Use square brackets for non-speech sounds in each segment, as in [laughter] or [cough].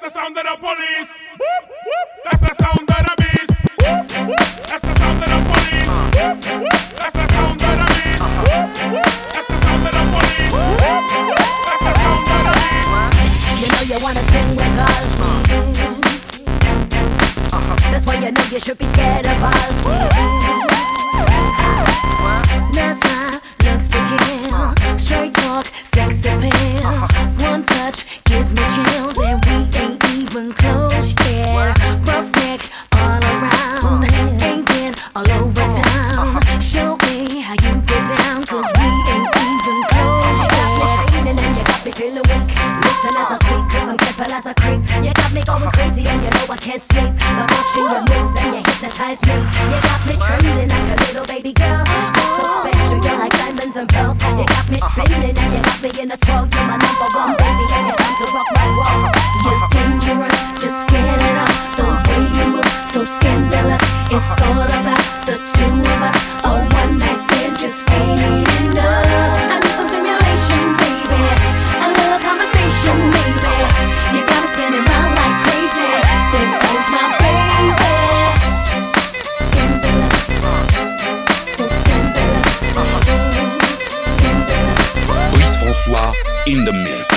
That's the sound of the police. Whoop, whoop. That's the sound. as I creep. You got me going crazy and you know I can't sleep. The fortune, your moves, and you hypnotize me. You got me trembling like a little baby girl. You're so special, you're like diamonds and pearls. You got me spinning and you got me in a twirl. You're my number one baby and you're to rock my world. You're dangerous, just get it up. The way you move, so scandalous. It's all in the mix.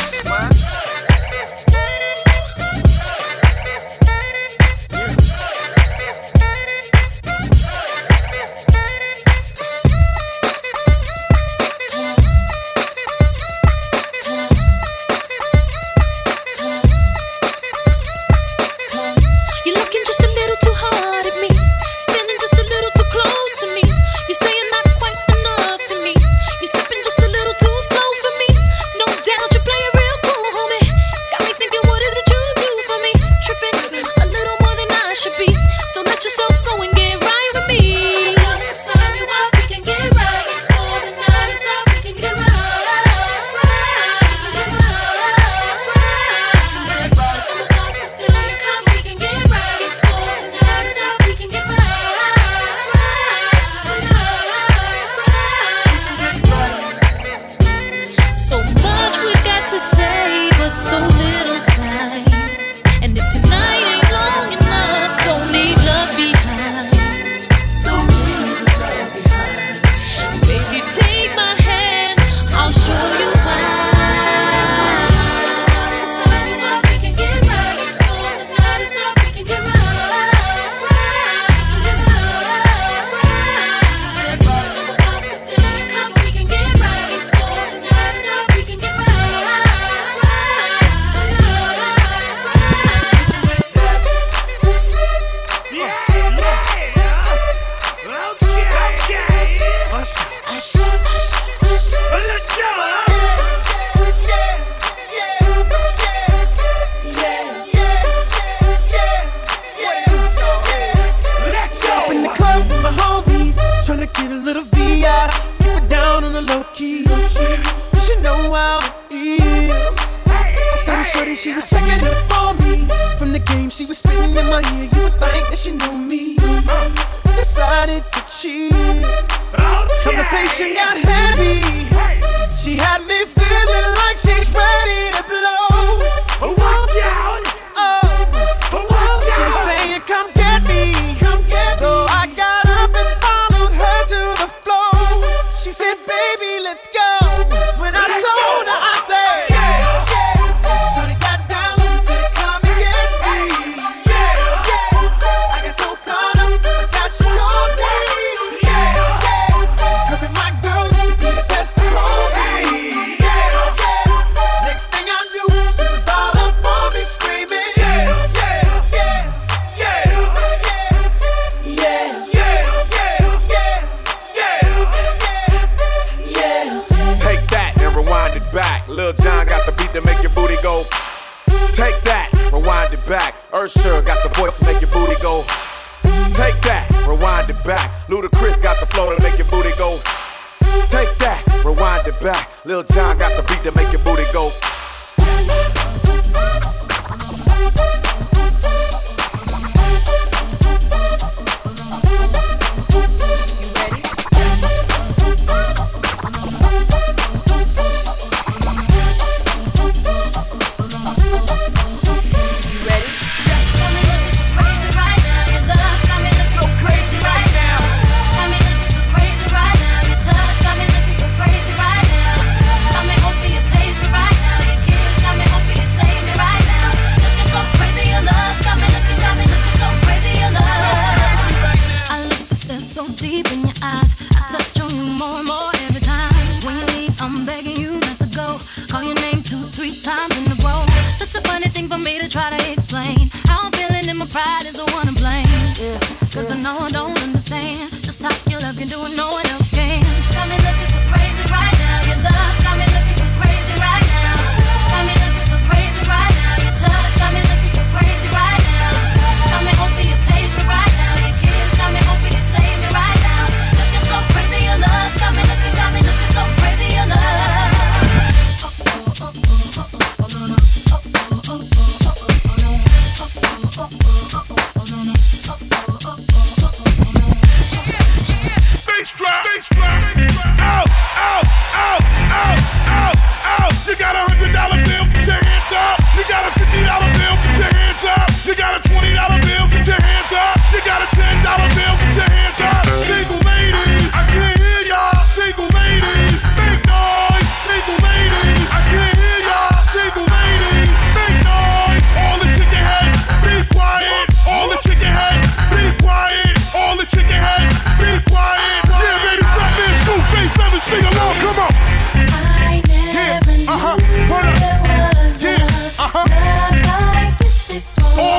low key.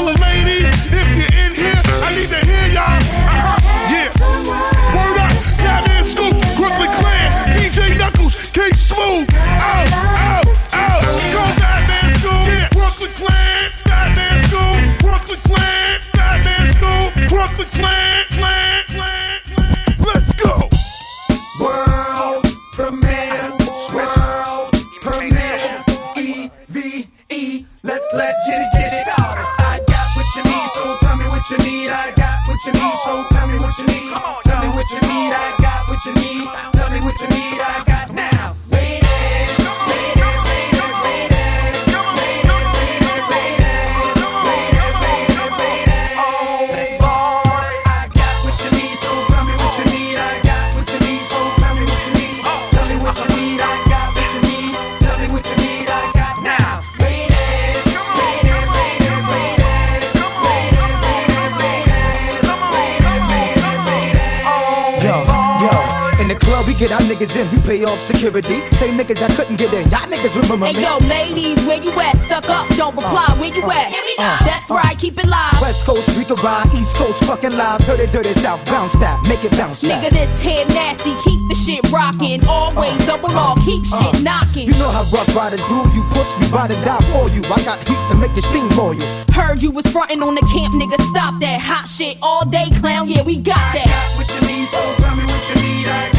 Charlemagne. Security. Same niggas that couldn't get in. Y'all niggas remember hey, me. Hey yo, ladies, where you at? Stuck up, don't reply. Uh, where you at? Here we go. Uh, That's uh, right, keep it live. West Coast, we can ride. East Coast, fucking live. Dirty, dirty South, bounce that. Make it bounce Nigga, this head nasty. Keep the shit rocking. Always double R, keep uh, shit knocking. You know how rough riders do. You push me, ride and die for you. I got heat to make it steam for you. Heard you was frontin' on the camp, nigga. Stop that hot shit all day, clown. Yeah, we got that. I got what you need, so tell me what you need. I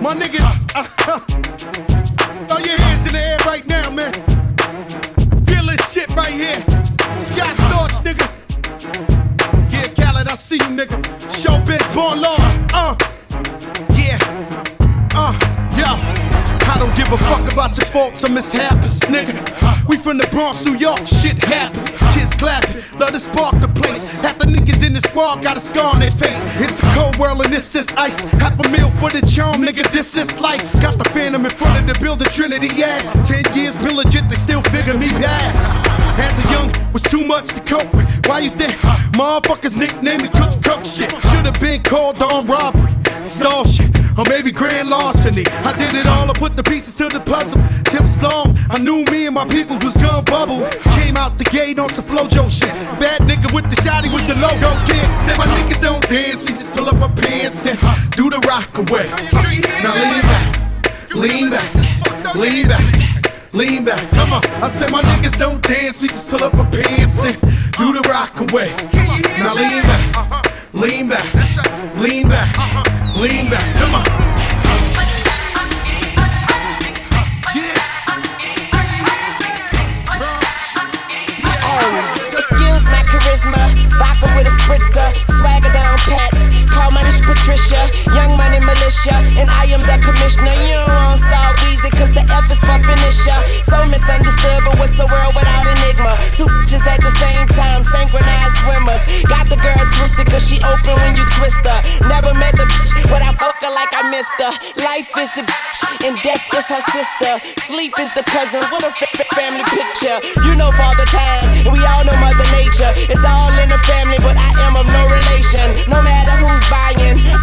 My niggas, uh, throw your hands in the air right now, man. Feel this shit right here. Scott Storch, nigga. Yeah, Khaled, I see you, nigga. Showbiz, born law. Uh, yeah. Uh, yo. I don't give a fuck about your faults or mishaps, nigga. We from the Bronx, New York, shit happens. Kids clapping, love to spark the place. Half the niggas in the squad got a scar on their face. It's a cold world and this is ice. Half a meal for the charm, nigga, this is life. Got the phantom in front of the building, Trinity, yeah. Ten years been legit, they still figure me bad. As a young, was too much to cope with. Why you think motherfuckers nicknamed me Cook Cook shit? Should've been called on robbery, stall shit, or maybe grand larceny. I did it all, I put the pieces to the puzzle. Just as long I knew me and my people was bubble. Came out the gate on some Flo-Jo shit. Bad nigga with the shotty with the logo kid. Said my niggas don't dance, we just pull up my pants and do the rock away. Now lean back, lean back, lean back. Lean back, come on. I said my niggas don't dance, we just pull up our pants and do the rock away. Now lean back, lean back, lean back, lean back, come on. With swagger down pat. My niche Patricia, young money militia, and I am the commissioner. You don't want Star Weezy, cause the F is for finisher. So misunderstood, but what's the world without enigma? Two bitches at the same time, synchronized swimmers. Got the girl twisted, cause she open when you twist her. Never met the bitch, but I fuck her like I missed her. Life is the bitch, and death is her sister. Sleep is the cousin, what a family picture. You know Father Time, and we all know Mother Nature. It's all in the family, but I am of no relation. No matter who's buying, I'm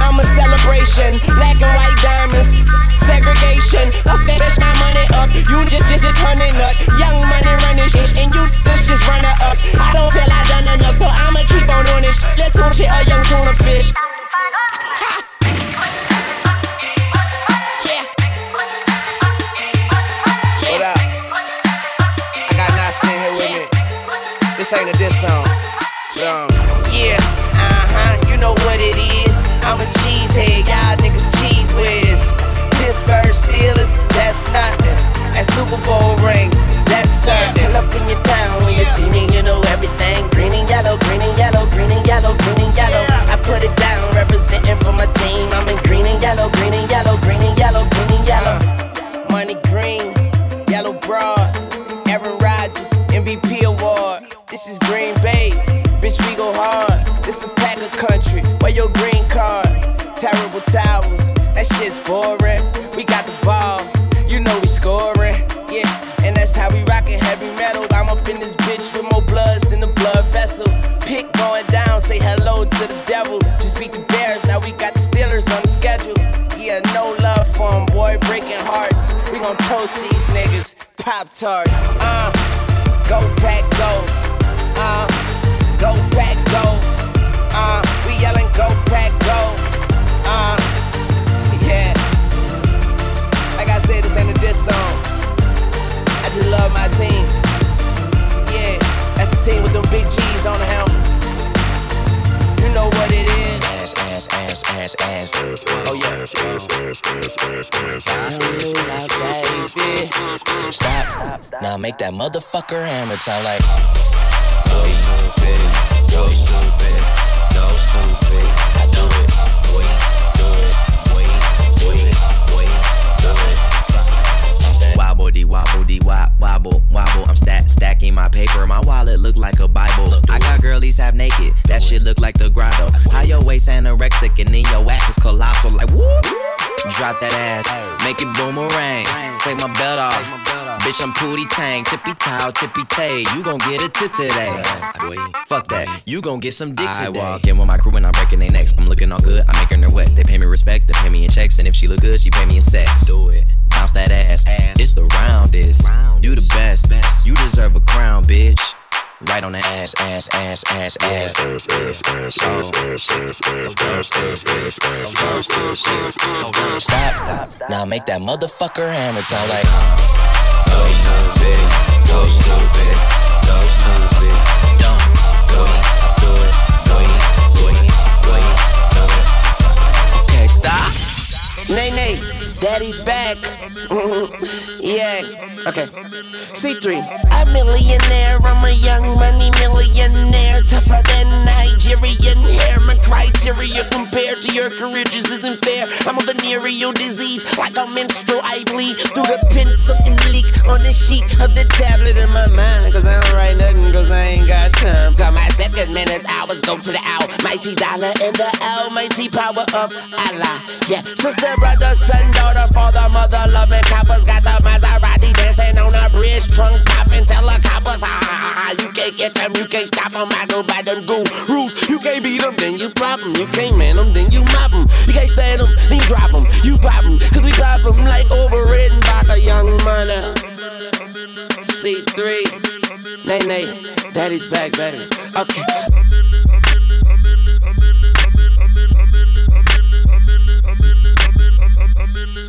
Pop Tart. Uh, go pack, go. Uh, go pack, go. Uh, we yelling, go pack, go. Uh, [laughs] yeah. Like I said, this ain't a diss song. I just love my team. Yeah, that's the team with them big G's on the helmet. Ass, ass, ass, ass, ass. Oh yeah. Stop. Now make that motherfucker hammer time like. Stupid, stupid, stupid. Got half naked. That shit look like the grotto. How your waist anorexic and then your ass is colossal. Like whoop. Drop that ass, make it boomerang. Take my belt off. Bitch, I'm Pootie Tang, tippy toe, tippy tay. You gon' get a tip today. Fuck that, you gon' get some dick today. I walk in with my crew and I'm breaking their necks. I'm looking all good, I'm making her wet. They pay me respect, they pay me in checks, and if she look good, she pay me in sex. Do it, bounce that ass. ass. It's the roundest. You the best, you deserve a crown, bitch. Right on the ass, ass, ass, ass, ass. Ass, ass, ass, ass, ass, ass, ass, ass, ass, ass, ass, ass, ass, ass, Stop, stop. Now make that motherfucker hammer time like. Go stupid, go stupid, go stupid. Nay, nay, daddy's back. [laughs] yeah, okay. C3. I'm a millionaire, I'm a young money millionaire. Tougher than Nigerian hair. My criteria compared to your career just isn't fair. I'm a venereal disease, like a menstrual. I bleed through the pencil and leak on the sheet of the tablet in my mind. Cause I don't go to the almighty dollar and the almighty power of Allah. Yeah, sister, brother, son, daughter, father, mother, loving coppers got the Maserati dancing on a bridge, trunk popping, tell the coppers, ha ah, ah, ha ah, ha, you can't get them, you can't stop them, I go by them gurus. You can't beat them, then you pop them, you can't man them, then you mop them. You can't stand them, then you drop them, you pop them, cause we pop them like overridden by a young money. C3, nay, nay, daddy's back, baby. Okay.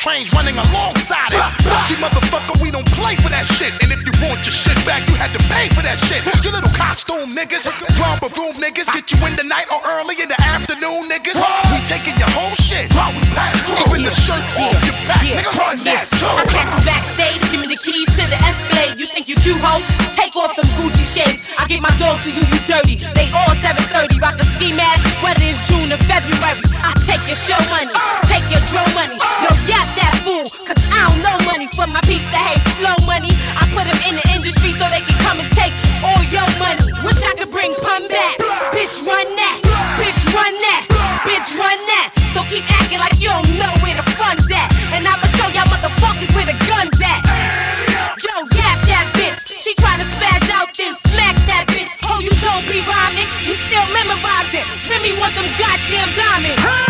trains running alongside it. See, motherfucker, we don't play for that shit. And if you want your shit back, you had to pay for that shit. You little costume niggas, romper room niggas, get you in the night or early in the afternoon, niggas. We taking your whole shit. Even the shirt off your back, nigga, run that I catch you backstage, give me the keys to the Escalade. You think you cute, ho? Take off them Gucci shades. I give my dog to you, you dirty. They all 730, rock a ski mask, whether it's June or February. I take your show money, uh. Run that. Bitch, run that. Bitch, run that. So keep acting like you don't know where the fun's at. And I'ma show y'all motherfuckers where the gun's at. Yo, yap that bitch. She tryna spaz out, then smack that bitch. Oh, you don't be rhyming. You still memorizing. Remy want them goddamn diamonds.